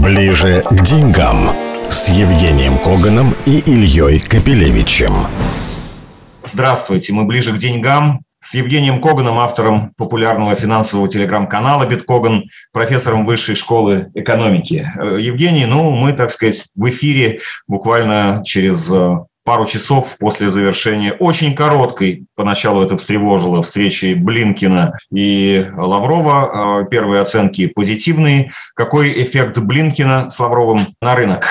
Ближе к деньгам с Евгением Коганом и Ильей Капелевичем. Здравствуйте, мы ближе к деньгам с Евгением Коганом, автором популярного финансового телеграм-канала «Биткоган», профессором высшей школы экономики. Э, Евгений, ну, мы, так сказать, в эфире буквально через э, пару часов после завершения очень короткой, поначалу это встревожило, встречи Блинкина и Лаврова. Э, первые оценки позитивные. Какой эффект Блинкина с Лавровым на рынок?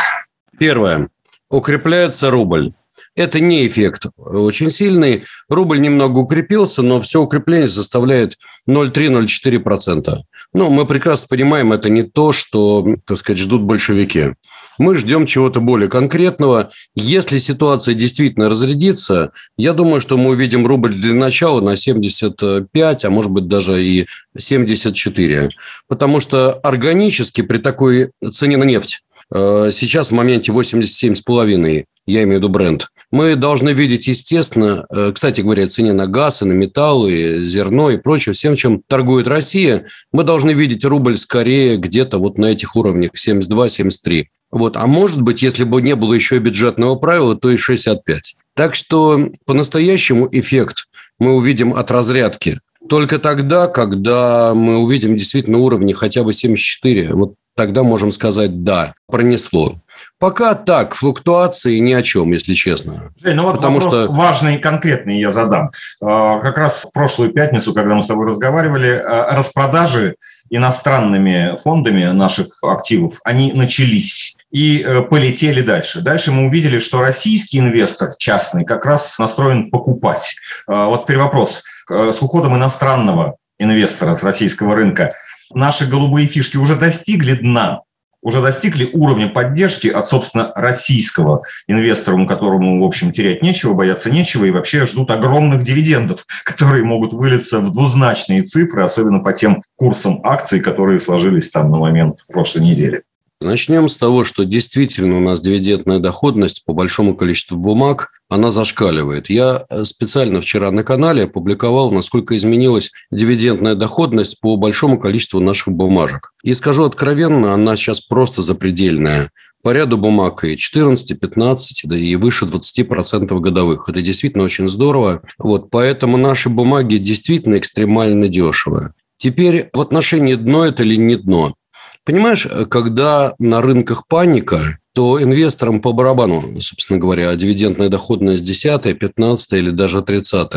Первое. Укрепляется рубль. Это не эффект очень сильный. Рубль немного укрепился, но все укрепление составляет 0,3-0,4%. Ну, мы прекрасно понимаем, это не то, что, так сказать, ждут большевики. Мы ждем чего-то более конкретного. Если ситуация действительно разрядится, я думаю, что мы увидим рубль для начала на 75, а может быть даже и 74. Потому что органически при такой цене на нефть Э, сейчас в моменте 87,5, я имею в виду бренд. Мы должны видеть, естественно, э, кстати говоря, цене на газ, и на металлы, зерно и прочее, всем, чем торгует Россия, мы должны видеть рубль скорее где-то вот на этих уровнях 72-73. Вот. А может быть, если бы не было еще бюджетного правила, то и 65. Так что по-настоящему эффект мы увидим от разрядки только тогда, когда мы увидим действительно уровни хотя бы 74. Вот тогда можем сказать «да, пронесло». Пока так, флуктуации ни о чем, если честно. Жень, ну вот Потому что важный и конкретный я задам. А, как раз в прошлую пятницу, когда мы с тобой разговаривали, а, распродажи иностранными фондами наших активов, они начались и э, полетели дальше. Дальше мы увидели, что российский инвестор частный как раз настроен покупать. А, вот теперь вопрос. Э, с уходом иностранного инвестора с российского рынка – наши голубые фишки уже достигли дна, уже достигли уровня поддержки от, собственно, российского инвестора, которому, в общем, терять нечего, бояться нечего, и вообще ждут огромных дивидендов, которые могут вылиться в двузначные цифры, особенно по тем курсам акций, которые сложились там на момент прошлой недели. Начнем с того, что действительно у нас дивидендная доходность по большому количеству бумаг, она зашкаливает. Я э, специально вчера на канале опубликовал, насколько изменилась дивидендная доходность по большому количеству наших бумажек. И скажу откровенно, она сейчас просто запредельная. По ряду бумаг и 14, 15, да и выше 20% годовых. Это действительно очень здорово. Вот, поэтому наши бумаги действительно экстремально дешевые. Теперь в отношении дно это или не дно. Понимаешь, когда на рынках паника, то инвесторам по барабану, собственно говоря, дивидендная доходность 10, 15 или даже 30.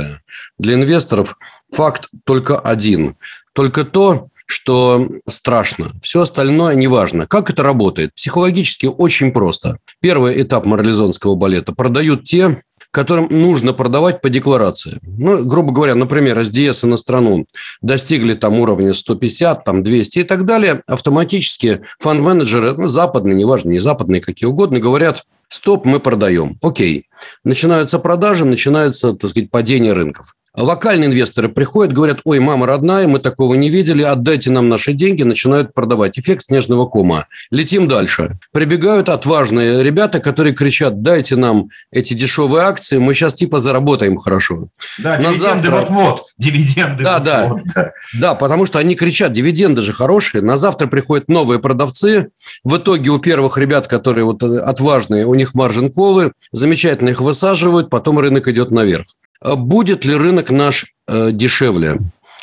Для инвесторов факт только один. Только то, что страшно. Все остальное неважно. Как это работает? Психологически очень просто. Первый этап морализонского балета. Продают те, которым нужно продавать по декларации. Ну, грубо говоря, например, СДС на страну достигли там уровня 150, там 200 и так далее, автоматически фонд-менеджеры, ну, западные, неважно, не западные, какие угодно, говорят, стоп, мы продаем. Окей. Начинаются продажи, начинается, так сказать, падение рынков. Локальные инвесторы приходят, говорят, ой, мама родная, мы такого не видели, отдайте нам наши деньги, начинают продавать. Эффект снежного кома. Летим дальше. Прибегают отважные ребята, которые кричат, дайте нам эти дешевые акции, мы сейчас типа заработаем хорошо. Да, На дивиденды вот-вот. Дивиденды да, да. да. Да, потому что они кричат, дивиденды же хорошие. На завтра приходят новые продавцы. В итоге у первых ребят, которые вот отважные, у них маржин колы, замечательно их высаживают, потом рынок идет наверх. А будет ли рынок наш э, дешевле?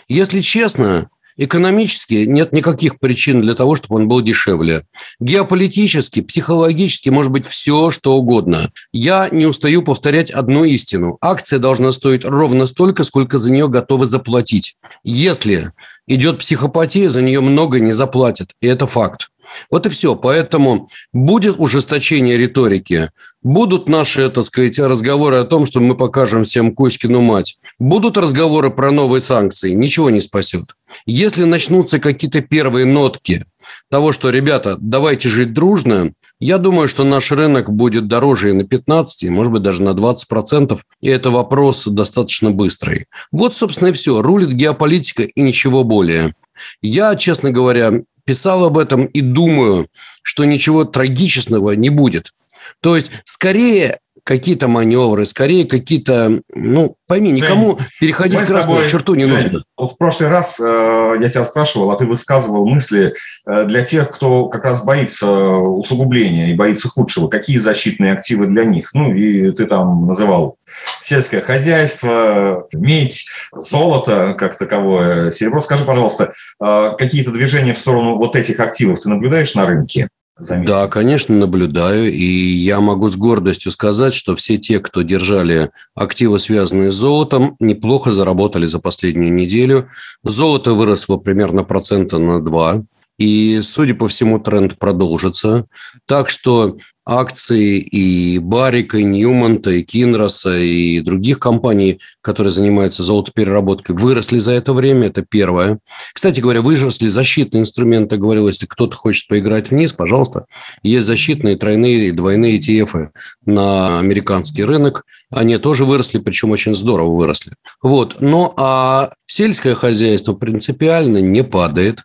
Если честно, экономически нет никаких причин для того, чтобы он был дешевле. Геополитически, психологически, может быть, все, что угодно. Я не устаю повторять одну истину. Акция должна стоить ровно столько, сколько за нее готовы заплатить. Если идет психопатия, за нее много не заплатят. И это факт. Вот и все. Поэтому будет ужесточение риторики, будут наши, так сказать, разговоры о том, что мы покажем всем Кузькину мать, будут разговоры про новые санкции, ничего не спасет. Если начнутся какие-то первые нотки того, что, ребята, давайте жить дружно, я думаю, что наш рынок будет дороже и на 15, может быть, даже на 20%, и это вопрос достаточно быстрый. Вот, собственно, и все. Рулит геополитика и ничего более. Я, честно говоря, писал об этом и думаю, что ничего трагичного не будет. То есть, скорее, какие-то маневры, скорее какие-то, ну, пойми, никому Жень, переходить красную тобой, черту не Жень, нужно. В прошлый раз э, я тебя спрашивал, а ты высказывал мысли э, для тех, кто как раз боится усугубления и боится худшего. Какие защитные активы для них? Ну, и ты там называл сельское хозяйство, медь, золото как таковое, серебро. Скажи, пожалуйста, э, какие-то движения в сторону вот этих активов ты наблюдаешь на рынке? Заметил? Да, конечно, наблюдаю. И я могу с гордостью сказать, что все те, кто держали активы, связанные с золотом, неплохо заработали за последнюю неделю. Золото выросло примерно процента на 2. И, судя по всему, тренд продолжится. Так что акции и Барика, и Ньюмонта, и Кинроса, и других компаний, которые занимаются золотопереработкой, выросли за это время. Это первое. Кстати говоря, выросли защитные инструменты. Говорил, если кто-то хочет поиграть вниз, пожалуйста. Есть защитные тройные и двойные ETF на американский рынок. Они тоже выросли, причем очень здорово выросли. Вот. Но а сельское хозяйство принципиально не падает.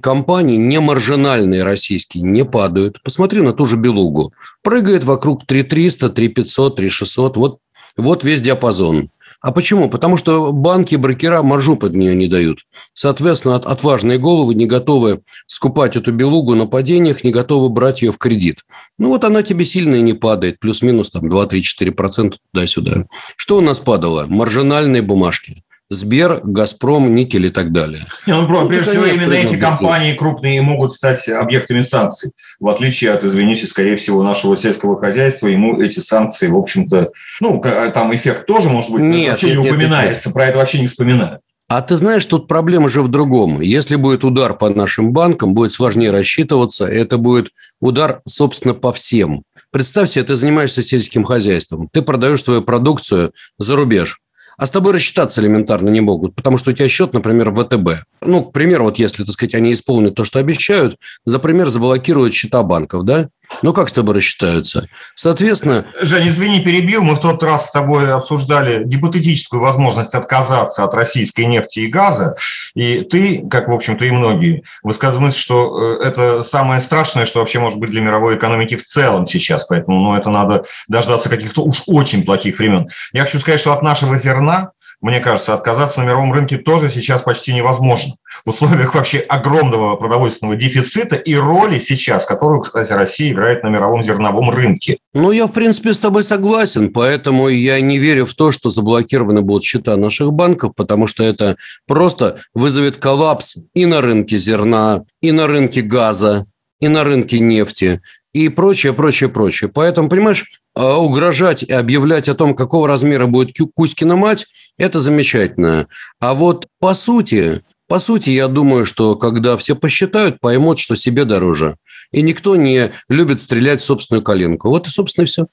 Компании не маржинальные российские не падают. Посмотри на ту же «Белугу». Прыгает вокруг 3300, 3500, 3600. Вот, вот весь диапазон. А почему? Потому что банки, брокера маржу под нее не дают. Соответственно, от, отважные головы не готовы скупать эту белугу на падениях, не готовы брать ее в кредит. Ну вот она тебе сильно и не падает, плюс-минус там 2-3-4% туда-сюда. Что у нас падало? Маржинальные бумажки. Сбер, Газпром, Никель и так далее. Не, ну, ну, прежде всего, именно эти компании крупные могут стать объектами санкций. В отличие от, извините, скорее всего, нашего сельского хозяйства, ему эти санкции, в общем-то, ну, там эффект тоже, может быть, нет, вообще нет, не нет, упоминается, нет. про это вообще не вспоминают. А ты знаешь, тут проблема же в другом. Если будет удар по нашим банкам, будет сложнее рассчитываться. Это будет удар, собственно, по всем. Представь себе, ты занимаешься сельским хозяйством. Ты продаешь свою продукцию за рубеж а с тобой рассчитаться элементарно не могут, потому что у тебя счет, например, в ВТБ. Ну, к примеру, вот если, так сказать, они исполнят то, что обещают, например, заблокируют счета банков, да? Ну, как с тобой рассчитаются? Соответственно... Жень, извини, перебил. Мы в тот раз с тобой обсуждали гипотетическую возможность отказаться от российской нефти и газа. И ты, как, в общем-то, и многие, высказывали мысль, что э, это самое страшное, что вообще может быть для мировой экономики в целом сейчас. Поэтому ну, это надо дождаться каких-то уж очень плохих времен. Я хочу сказать, что от нашего зерна мне кажется, отказаться на мировом рынке тоже сейчас почти невозможно. В условиях вообще огромного продовольственного дефицита и роли сейчас, которую, кстати, Россия играет на мировом зерновом рынке. Ну, я, в принципе, с тобой согласен, поэтому я не верю в то, что заблокированы будут счета наших банков, потому что это просто вызовет коллапс и на рынке зерна, и на рынке газа, и на рынке нефти, и прочее, прочее, прочее. Поэтому, понимаешь, а, угрожать и объявлять о том, какого размера будет Кузькина мать, это замечательно. А вот по сути, по сути, я думаю, что когда все посчитают, поймут, что себе дороже. И никто не любит стрелять в собственную коленку. Вот и, собственно, и все.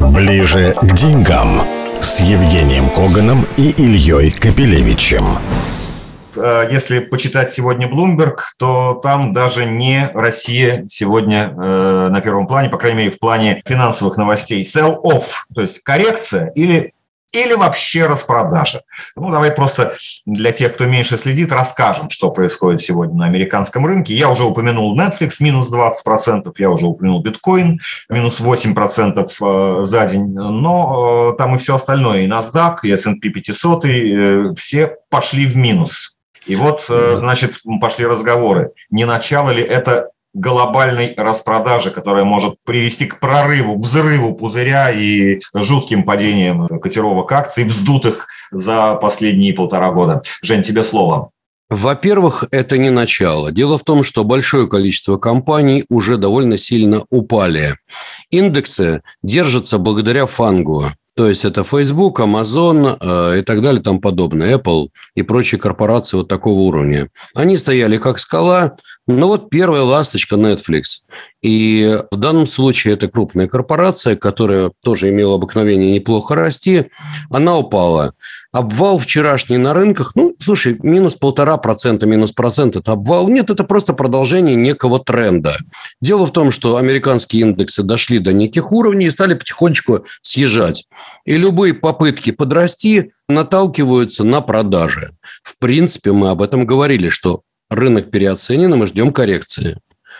Ближе к деньгам с Евгением Коганом и Ильей Капелевичем. Э, если почитать сегодня Bloomberg, то там даже не Россия сегодня э, на первом плане, по крайней мере, в плане финансовых новостей. Sell-off, то есть коррекция или или вообще распродажа. Ну, давай просто для тех, кто меньше следит, расскажем, что происходит сегодня на американском рынке. Я уже упомянул Netflix, минус 20%, я уже упомянул биткоин, минус 8% э, за день, но там и все остальное, и NASDAQ, и S&P 500, все пошли в минус. И вот, э, значит, пошли разговоры. Не начало ли это глобальной распродажи, которая может привести к прорыву, взрыву пузыря и жутким падениям котировок акций, вздутых за последние полтора года. Жень, тебе слово. Во-первых, это не начало. Дело в том, что большое количество компаний уже довольно сильно упали. Индексы держатся благодаря фангу. То есть это Facebook, Amazon э, и так далее, там подобное, Apple и прочие корпорации вот такого уровня. Они стояли как скала, но вот первая ласточка Netflix. И в данном случае это крупная корпорация, которая тоже имела обыкновение неплохо расти, она упала. Обвал вчерашний на рынках, ну, слушай, минус полтора процента, минус процент – это обвал. Нет, это просто продолжение некого тренда. Дело в том, что американские индексы дошли до неких уровней и стали потихонечку съезжать. И любые попытки подрасти наталкиваются на продажи. В принципе, мы об этом говорили, что рынок переоценен, и мы ждем коррекции.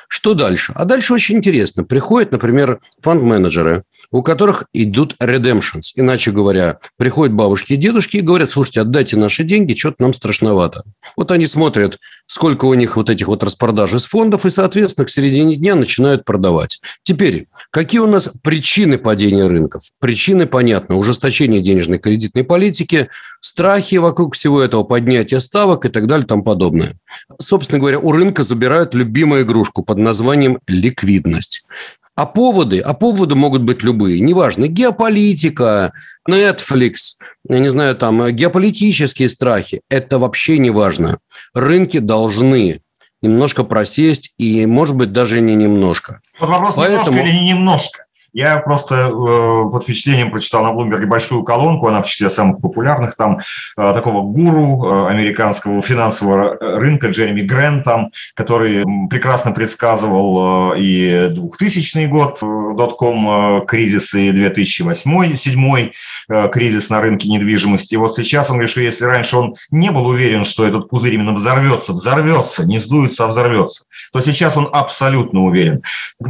Что дальше? А дальше очень интересно. Приходят, например, фонд-менеджеры, у которых идут redemptions. Иначе говоря, приходят бабушки и дедушки и говорят, слушайте, отдайте наши деньги, что-то нам страшновато. Вот они смотрят, сколько у них вот этих вот распродаж из фондов, и, соответственно, к середине дня начинают продавать. Теперь, какие у нас причины падения рынков? Причины понятны. Ужесточение денежной кредитной политики, страхи вокруг всего этого, поднятие ставок и так далее тому подобное. Собственно говоря, у рынка забирают любимую игрушку под названием ликвидность. А поводы, а поводы могут быть любые. Неважно, геополитика, Netflix, я не знаю, там, геополитические страхи. Это вообще не важно. Рынки должны немножко просесть и, может быть, даже не немножко. Вот вопрос Поэтому... немножко или не немножко? Я просто э, под впечатлением прочитал на Bloomberg большую колонку, она в числе самых популярных, там э, такого гуру э, американского финансового рынка Джереми Грентом, который прекрасно предсказывал э, и 2000 год, э, дотком э, кризис, и 2008-2007 э, кризис на рынке недвижимости. И вот сейчас он что если раньше он не был уверен, что этот пузырь именно взорвется, взорвется, не сдуется, а взорвется, то сейчас он абсолютно уверен.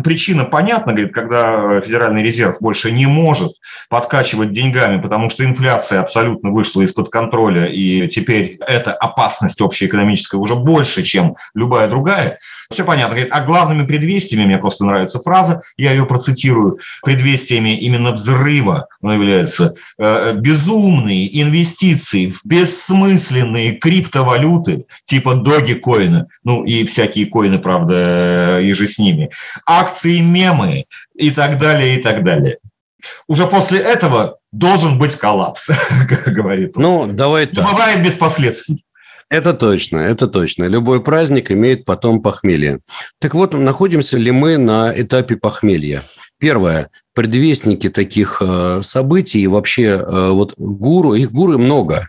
Причина понятна, говорит, когда Федеральный резерв больше не может подкачивать деньгами, потому что инфляция абсолютно вышла из-под контроля, и теперь эта опасность общеэкономическая уже больше, чем любая другая, все понятно. Говорит, а главными предвестиями, мне просто нравится фраза, я ее процитирую, предвестиями именно взрыва он является э, безумные инвестиции в бессмысленные криптовалюты типа доги коина, ну и всякие коины, правда, и же с ними, акции мемы и так далее, и так далее. Уже после этого должен быть коллапс, говорит он. Ну, давай так. Не бывает без последствий. Это точно, это точно. Любой праздник имеет потом похмелье. Так вот, находимся ли мы на этапе похмелья? Первое. Предвестники таких э, событий, вообще э, вот гуру, их гуру много.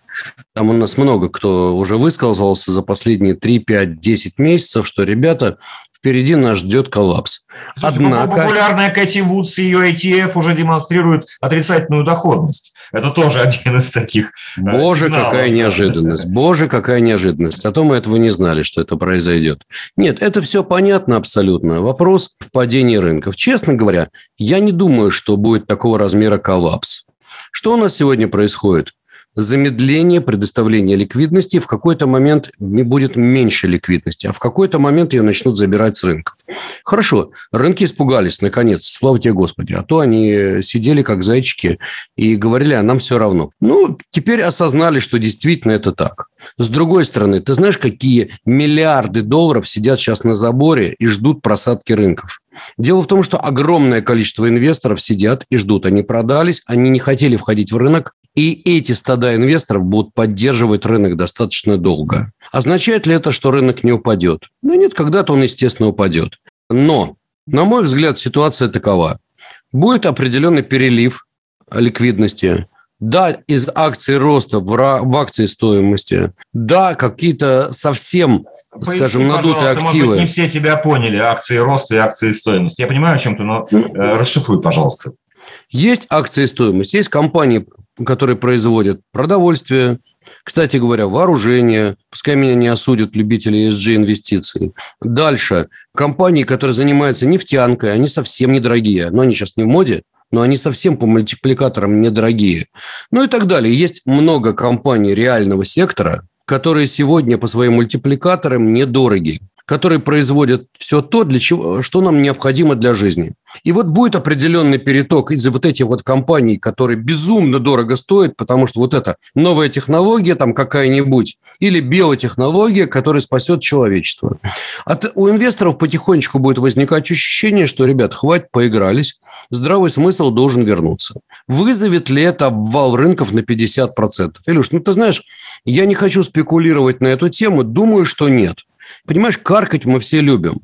Там у нас много кто уже высказался за последние 3, 5, 10 месяцев, что, ребята, впереди нас ждет коллапс. Слушайте, Однако... Популярная Кэти Вудс и ее ETF уже демонстрирует отрицательную доходность. Это тоже один из таких э, Боже, сигналов. какая неожиданность. Боже, какая неожиданность. А то мы этого не знали, что это произойдет. Нет, это все понятно абсолютно. Вопрос в падении рынков. Честно говоря, я не думаю, что будет такого размера коллапс. Что у нас сегодня происходит? Замедление предоставления ликвидности, в какой-то момент будет меньше ликвидности, а в какой-то момент ее начнут забирать с рынков. Хорошо, рынки испугались, наконец, слава тебе Господи, а то они сидели как зайчики и говорили, а нам все равно. Ну, теперь осознали, что действительно это так. С другой стороны, ты знаешь, какие миллиарды долларов сидят сейчас на заборе и ждут просадки рынков? Дело в том, что огромное количество инвесторов сидят и ждут. Они продались, они не хотели входить в рынок, и эти стада инвесторов будут поддерживать рынок достаточно долго. Означает ли это, что рынок не упадет? Ну нет, когда-то он, естественно, упадет. Но, на мой взгляд, ситуация такова. Будет определенный перелив ликвидности. Да, из акций роста в, в акции стоимости. Да, какие-то совсем, Поясни, скажем, надутые активы. Может быть, не все тебя поняли, акции роста и акции стоимости. Я понимаю, о чем ты, но э, расшифруй, пожалуйста. Есть акции стоимости, есть компании, которые производят продовольствие, кстати говоря, вооружение, пускай меня не осудят любители ESG-инвестиций. Дальше. Компании, которые занимаются нефтянкой, они совсем недорогие, но они сейчас не в моде, но они совсем по мультипликаторам недорогие. Ну и так далее. Есть много компаний реального сектора, которые сегодня по своим мультипликаторам недорогие которые производят все то, для чего, что нам необходимо для жизни. И вот будет определенный переток из вот этих вот компаний, которые безумно дорого стоят, потому что вот эта новая технология там какая-нибудь или биотехнология, которая спасет человечество. От, у инвесторов потихонечку будет возникать ощущение, что, ребят, хватит, поигрались, здравый смысл должен вернуться. Вызовет ли это обвал рынков на 50%? Илюш, ну ты знаешь, я не хочу спекулировать на эту тему, думаю, что нет. Понимаешь, каркать мы все любим.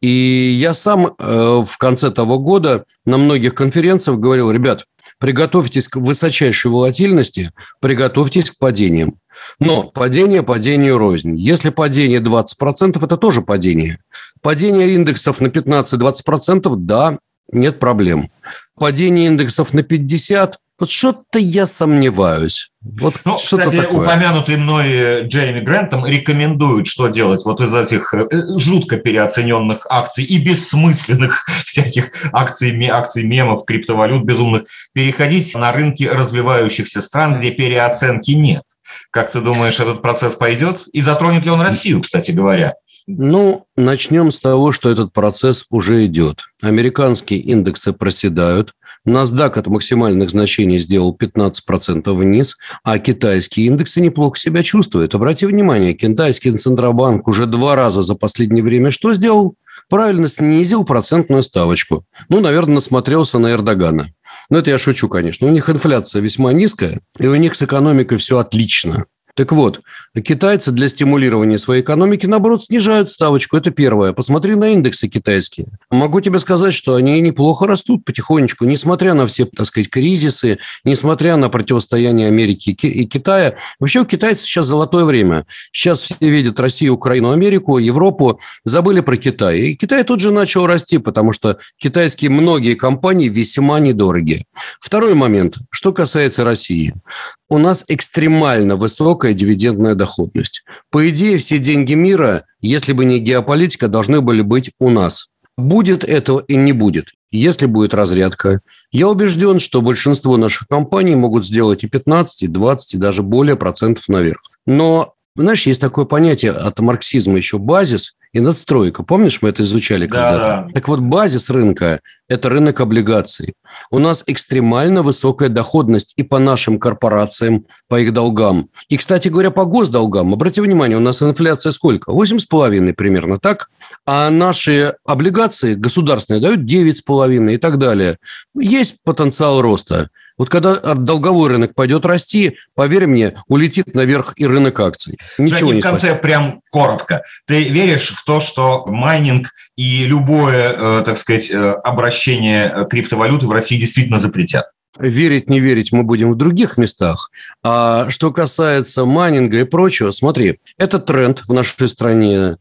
И я сам э, в конце того года на многих конференциях говорил, ребят, приготовьтесь к высочайшей волатильности, приготовьтесь к падениям. Но падение падению рознь. Если падение 20%, это тоже падение. Падение индексов на 15-20%, да, нет проблем. Падение индексов на 50 Вот что-то я сомневаюсь. Вот ну, кстати, такое. упомянутый мной э, Джереми Грантом рекомендует, что делать вот из этих э, жутко переоцененных акций и бессмысленных всяких акций, акций мемов, криптовалют безумных, переходить на рынки развивающихся стран, где переоценки нет. Как ты думаешь, этот процесс пойдет? И затронет ли он Россию, кстати говоря? Ну, начнем с того, что этот процесс уже идет. Американские индексы проседают, NASDAQ от максимальных значений сделал 15% вниз, а китайские индексы неплохо себя чувствуют. Обрати внимание, китайский Центробанк уже два раза за последнее время что сделал? Правильно снизил процентную ставочку. Ну, наверное, насмотрелся на Эрдогана. Но это я шучу, конечно. У них инфляция весьма низкая, и у них с экономикой все отлично. Так вот, китайцы для стимулирования своей экономики, наоборот, снижают ставочку. Это первое. Посмотри на индексы китайские. Могу тебе сказать, что они неплохо растут потихонечку, несмотря на все, так сказать, кризисы, несмотря на противостояние Америки и Китая. Вообще у китайцев сейчас золотое время. Сейчас все видят Россию, Украину, Америку, Европу, забыли про Китай. И Китай тут же начал расти, потому что китайские многие компании весьма недорогие. Второй момент, что касается России у нас экстремально высокая дивидендная доходность. По идее, все деньги мира, если бы не геополитика, должны были быть у нас. Будет этого и не будет. Если будет разрядка, я убежден, что большинство наших компаний могут сделать и 15, и 20, и даже более процентов наверх. Но, знаешь, есть такое понятие от марксизма еще базис и надстройка. Помнишь, мы это изучали да, когда-то? Да. Так вот, базис рынка – это рынок облигаций. У нас экстремально высокая доходность и по нашим корпорациям, по их долгам. И, кстати говоря, по госдолгам. Обрати внимание, у нас инфляция сколько? 8,5 примерно, так? А наши облигации государственные дают 9,5 и так далее. Есть потенциал роста. Вот когда долговой рынок пойдет расти, поверь мне, улетит наверх и рынок акций. Ничего Жень, не в конце спасет. прям коротко. Ты веришь в то, что майнинг и любое, э, так сказать, э, обращение криптовалюты в России действительно запретят? Верить, не верить мы будем в других местах. А что касается майнинга и прочего, смотри, это тренд в нашей стране.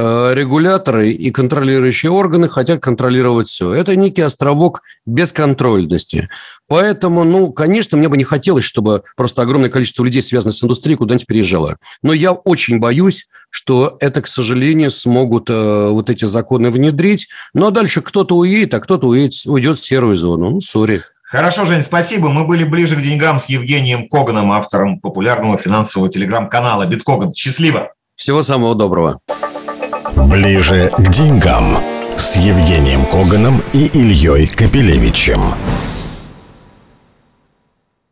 Э, регуляторы и контролирующие органы хотят контролировать все. Это некий островок бесконтрольности. Поэтому, ну, конечно, мне бы не хотелось, чтобы просто огромное количество людей, связанных с индустрией, куда-нибудь переезжало. Но я очень боюсь, что это, к сожалению, смогут э, вот эти законы внедрить. Ну, а дальше кто-то уедет, а кто-то уедет, уйдет в серую зону. Ну, сори. Хорошо, Жень, спасибо. Мы были ближе к деньгам с Евгением Коганом, автором популярного финансового телеграм-канала «Биткоган». Счастливо! Всего самого доброго. Ближе к деньгам с Евгением Коганом и Ильей Капелевичем.